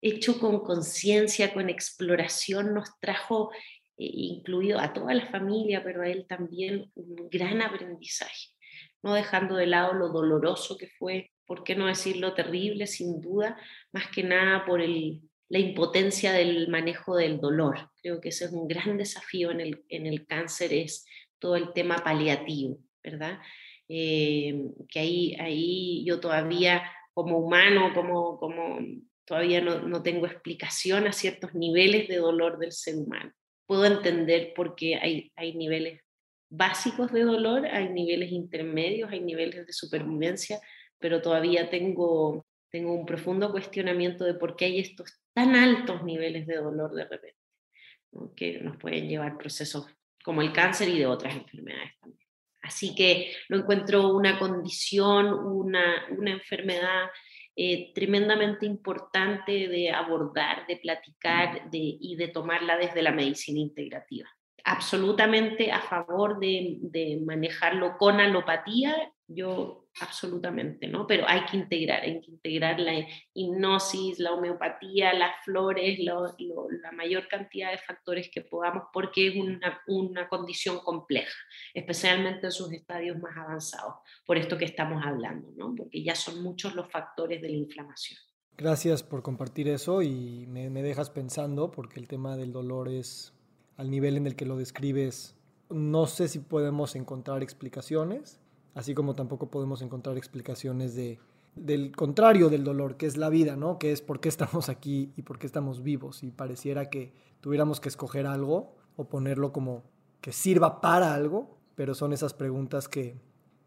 hecho con conciencia, con exploración, nos trajo, eh, incluido a toda la familia, pero a él también, un gran aprendizaje, no dejando de lado lo doloroso que fue, por qué no decirlo terrible, sin duda, más que nada por el, la impotencia del manejo del dolor. Creo que ese es un gran desafío en el, en el cáncer, es todo el tema paliativo, ¿verdad? Eh, que ahí, ahí yo todavía como humano, como, como todavía no, tengo explicación a ciertos niveles de dolor del ser humano. Puedo entender por qué hay, hay niveles básicos de dolor, hay niveles intermedios, hay niveles de supervivencia, pero todavía tengo, tengo un profundo cuestionamiento de por qué hay estos tan altos niveles de dolor de repente, que nos pueden llevar procesos como el cáncer y de otras enfermedades también. Así que lo encuentro una condición, una, una enfermedad eh, tremendamente importante de abordar, de platicar y de tomarla desde la medicina integrativa. Absolutamente a favor de, de manejarlo con alopatía, yo absolutamente, ¿no? Pero hay que integrar, hay que integrar la hipnosis, la homeopatía, las flores, la mayor cantidad de factores que podamos, porque es una, una, condición compleja, especialmente en sus estadios más avanzados, por esto que estamos hablando, ¿no? Porque ya son muchos los factores de la inflamación.
Gracias por compartir eso y me, me dejas pensando, porque el tema del dolor es al nivel en el que lo describes no sé si podemos encontrar explicaciones, así como tampoco podemos encontrar explicaciones de, del contrario del dolor, que es la vida, ¿no? Que es por qué estamos aquí y por qué estamos vivos. Y pareciera que tuviéramos que escoger algo o ponerlo como que sirva para algo, pero son esas preguntas que,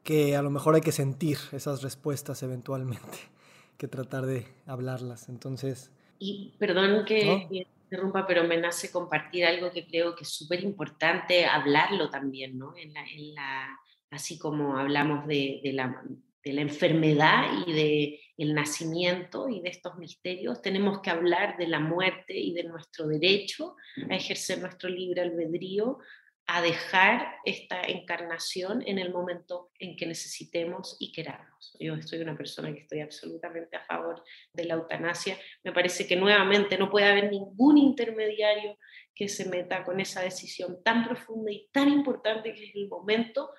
que a lo mejor hay que sentir esas respuestas eventualmente, *laughs* que tratar de hablarlas. Entonces...
Y perdón que interrumpa, pero me nace compartir algo que creo que es súper importante hablarlo también, ¿no? En la, así como hablamos de, de la de la enfermedad y de el nacimiento y de estos misterios, tenemos que hablar de la muerte y de nuestro derecho a ejercer nuestro libre albedrío, a dejar esta encarnación en el momento en que necesitemos y queramos. Yo soy una persona que estoy absolutamente a favor de la eutanasia. Me parece que nuevamente no puede haber ningún intermediario que se meta con esa decisión tan profunda y tan importante que es el momento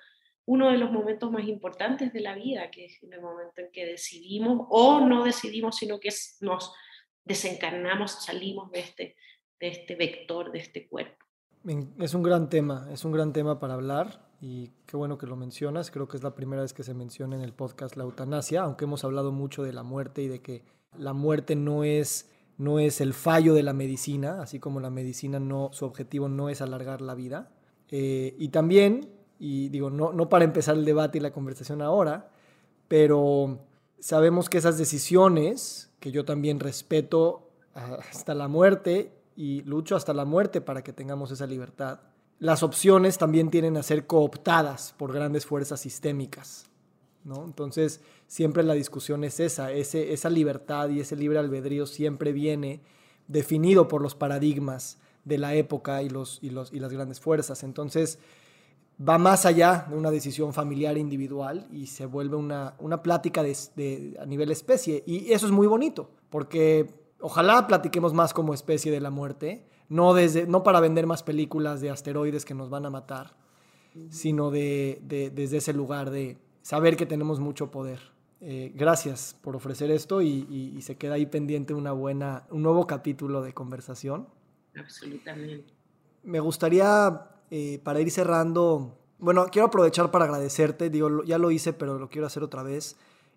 uno de los momentos más importantes de la vida, que es el momento en que decidimos o no decidimos, sino que nos desencarnamos, salimos de este, de este vector, de este cuerpo.
Es un gran tema, es un gran tema para hablar y qué bueno que lo mencionas. Creo que es la primera vez que se menciona en el podcast la eutanasia, aunque hemos hablado mucho de la muerte y de que la muerte no es, no es el fallo de la medicina, así como la medicina no, su objetivo no es alargar la vida. Eh, y también y digo, no, no para empezar el debate y la conversación ahora, pero sabemos que esas decisiones, que yo también respeto hasta la muerte y lucho hasta la muerte para que tengamos esa libertad, las opciones también tienen a ser cooptadas por grandes fuerzas sistémicas. ¿no? Entonces, siempre la discusión es esa, ese, esa libertad y ese libre albedrío siempre viene definido por los paradigmas de la época y, los, y, los, y las grandes fuerzas. Entonces, va más allá de una decisión familiar individual y se vuelve una, una plática de, a nivel especie. Y eso es muy bonito, porque ojalá platiquemos más como especie de la muerte, no, desde, no para vender más películas de asteroides que nos van a matar, sino de, desde ese lugar de saber que tenemos mucho poder. Eh, gracias por ofrecer esto y, y, se queda ahí pendiente una buena, un nuevo capítulo de conversación.
Absolutamente.
Me gustaría eh, para ir cerrando, bueno, quiero aprovechar para agradecerte, digo, ya lo hice, pero lo quiero hacer otra vez.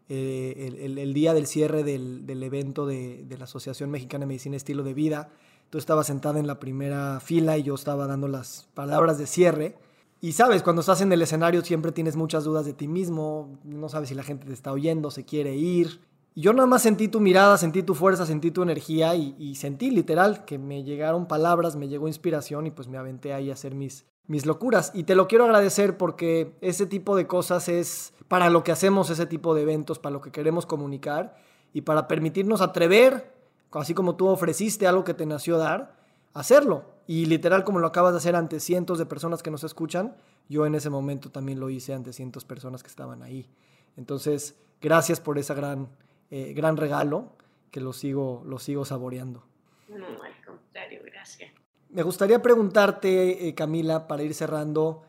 Eh, el, día del cierre del, evento de, la Asociación Mexicana de Medicina Estilo de Vida, tú estabas sentada en la primera fila y yo estaba dando las palabras de cierre. Y sabes, cuando estás en el escenario siempre tienes muchas dudas de ti mismo, no sabes si la gente te está oyendo, se quiere ir. Y yo nada más sentí tu mirada, sentí tu fuerza, sentí tu energía y, sentí literal que me llegaron palabras, me llegó inspiración y pues me aventé ahí a hacer mis, mis locuras. Y te lo quiero agradecer porque ese tipo de cosas es para lo que hacemos ese tipo de eventos, para lo que queremos comunicar y para permitirnos atrever, así como tú ofreciste algo que te nació dar, hacerlo. Y literal como lo acabas de hacer ante cientos de personas que nos escuchan, yo en ese momento también lo hice ante cientos de personas que estaban ahí. Entonces, gracias por esa gran eh, gran regalo que lo sigo, lo sigo saboreando.
No, al contrario, gracias.
Me gustaría preguntarte, eh, Camila, para ir cerrando,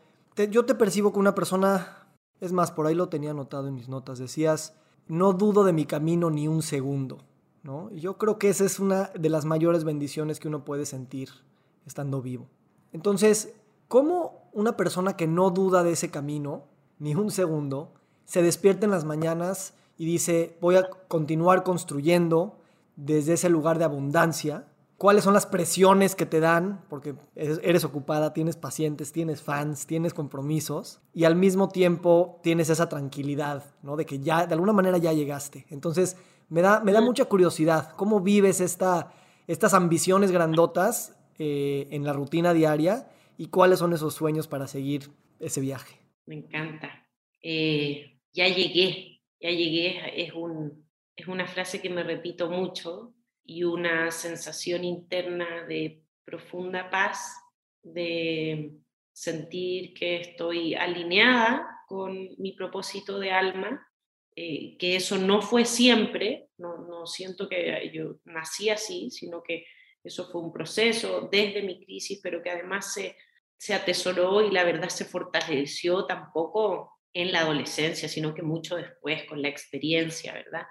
yo te percibo como una persona, es más, por ahí lo tenía anotado en mis notas, decías, no dudo de mi camino ni un segundo, ¿no? yo creo que esa es una de las mayores bendiciones que uno puede sentir estando vivo. Entonces, ¿cómo una persona que no duda de ese camino, ni un segundo, se despierta en las mañanas y dice, voy a continuar construyendo desde ese lugar de abundancia. ¿Cuáles son las presiones que te dan? Porque eres ocupada, tienes pacientes, tienes fans, tienes compromisos y al mismo tiempo tienes esa tranquilidad, ¿no? De que ya, de alguna manera ya llegaste. Entonces, me da, me da mucha curiosidad, ¿cómo vives esta, estas ambiciones grandotas eh, en la rutina diaria y cuáles son esos sueños para seguir ese viaje?
Me encanta. Eh, ya llegué, ya llegué, es, un, es una frase que me repito mucho y una sensación interna de profunda paz, de sentir que estoy alineada con mi propósito de alma, eh, que eso no fue siempre, no, no siento que yo nací así, sino que eso fue un proceso desde mi crisis, pero que además se, se atesoró y la verdad se fortaleció tampoco en la adolescencia, sino que mucho después con la experiencia, ¿verdad?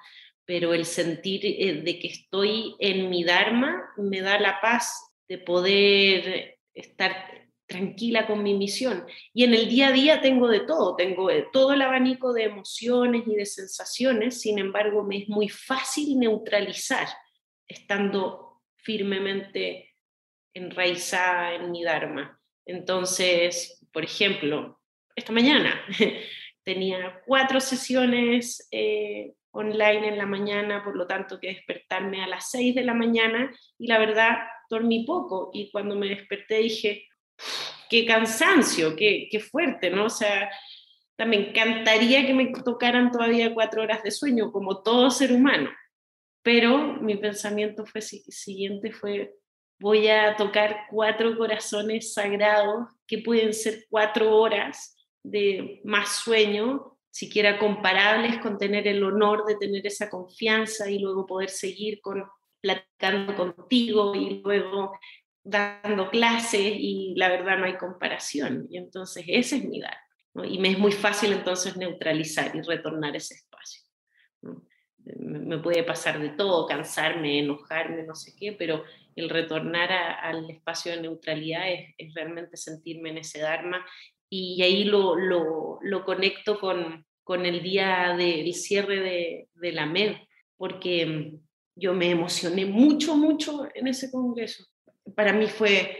Pero el sentir eh, de que estoy en mi Dharma me da la paz de poder estar tranquila con mi misión. Y en el día a día tengo de todo, tengo todo el abanico de emociones y de sensaciones, sin embargo me es muy fácil neutralizar estando firmemente enraizada en mi Dharma. Entonces, por ejemplo, esta mañana *laughs* tenía cuatro sesiones eh, online en la mañana, por lo tanto que despertarme a las seis de la mañana y la verdad dormí poco y cuando me desperté dije, qué cansancio, qué, qué fuerte, ¿no? O sea, me encantaría que me tocaran todavía cuatro horas de sueño, como todo ser humano, pero mi pensamiento fue siguiente fue, voy a tocar cuatro corazones sagrados que pueden ser cuatro horas de más sueño, siquiera comparables con tener el honor de tener esa confianza y luego poder seguir con, platicando contigo y luego dando clases y la verdad no hay comparación. Y entonces ese es mi dar. Y me es muy fácil entonces neutralizar y retornar ese espacio. Me puede pasar de todo, cansarme, enojarme, no sé qué, pero el retornar al espacio de neutralidad es, realmente sentirme en ese Dharma y ahí lo, lo, lo conecto con, con, el día del cierre de, de, la MED, porque yo me emocioné mucho, mucho en ese congreso. Para mí fue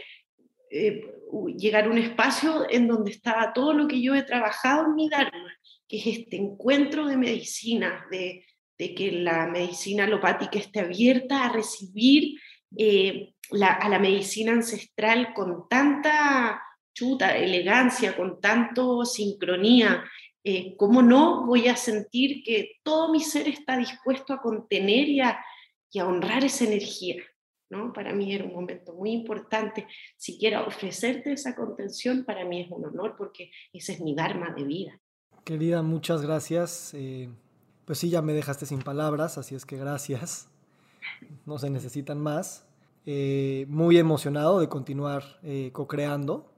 eh, llegar a un espacio en donde estaba todo lo que yo he trabajado en mi Dharma, que es este encuentro de medicina, de, de que la medicina alopática esté abierta a recibir eh, a la medicina ancestral con tanta chuta, elegancia, con tanto sincronía, eh, ¿cómo no voy a sentir que todo mi ser está dispuesto a contener y a, honrar esa energía? ¿no? Para mí era un momento muy importante. Si quiero ofrecerte esa contención, para mí es un honor porque ese es mi Dharma de vida.
Querida, muchas gracias. Eh, pues sí, ya me dejaste sin palabras, así es que gracias. No se necesitan más. Eh, muy emocionado de continuar eh, co-creando.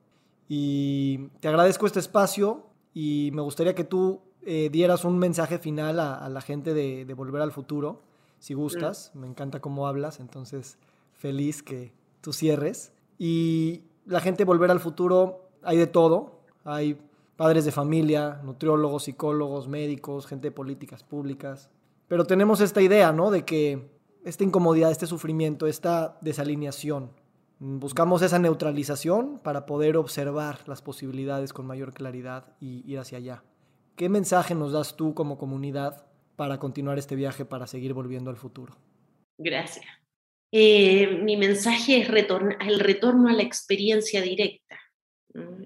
Y te agradezco este espacio y me gustaría que tú eh, dieras un mensaje final a, la gente de, Volver al Futuro, si gustas. Me encanta cómo hablas, entonces feliz que tú cierres. Y la gente Volver al Futuro, hay de todo. Hay padres de familia, nutriólogos, psicólogos, médicos, gente de políticas públicas. Pero tenemos esta idea, ¿no? De que esta incomodidad, este sufrimiento, esta desalineación, buscamos esa neutralización para poder observar las posibilidades con mayor claridad y ir hacia allá. ¿Qué mensaje nos das tú como comunidad para continuar este viaje, para seguir volviendo al futuro?
Gracias. Eh, mi mensaje es el retorno a la experiencia directa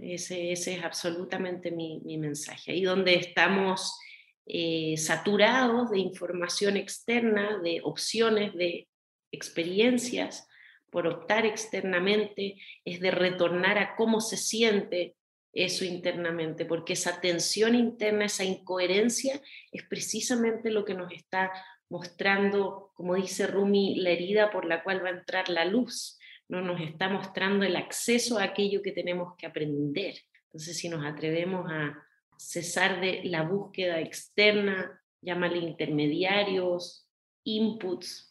ese, es absolutamente mi, mi, mensaje. Ahí donde estamos eh, saturados de información externa, de opciones, de experiencias por optar externamente, es de retornar a cómo se siente eso internamente, porque esa tensión interna, esa incoherencia es precisamente lo que nos está mostrando, como dice Rumi, la herida por la cual va a entrar la luz no nos está mostrando el acceso a aquello que tenemos que aprender. Entonces, si nos atrevemos a cesar de la búsqueda externa, llámale intermediarios, inputs,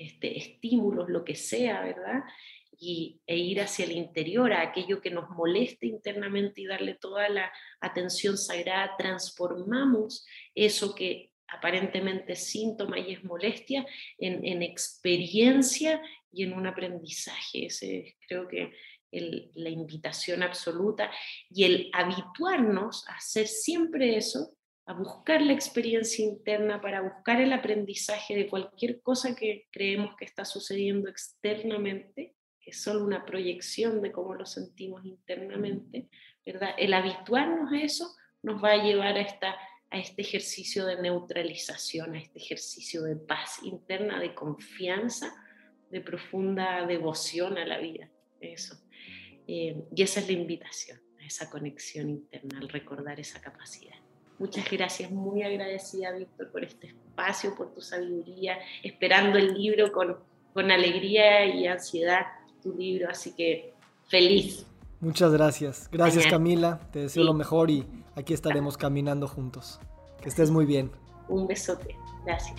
este, estímulos, lo que sea, ¿verdad? Y, e ir hacia el interior, a aquello que nos moleste internamente y darle toda la atención sagrada, transformamos eso que aparentemente síntoma y es molestia en, experiencia y en un aprendizaje. Ese creo que la invitación absoluta y el habituarnos a hacer siempre eso, a buscar la experiencia interna para buscar el aprendizaje de cualquier cosa que creemos que está sucediendo externamente, que es solo una proyección de cómo lo sentimos internamente, ¿verdad? El habituarnos a eso nos va a llevar a esta a este ejercicio de neutralización, a este ejercicio de paz interna, de confianza, de profunda devoción a la vida. Eso. Eh, y esa es la invitación, a esa conexión interna, al recordar esa capacidad. Muchas gracias, muy agradecida Víctor por este espacio, por tu sabiduría, esperando el libro con, con alegría y ansiedad, tu libro, así que feliz.
Muchas gracias. Gracias Camila, te deseo lo mejor y aquí estaremos caminando juntos. Que estés muy bien.
Un besote. Gracias.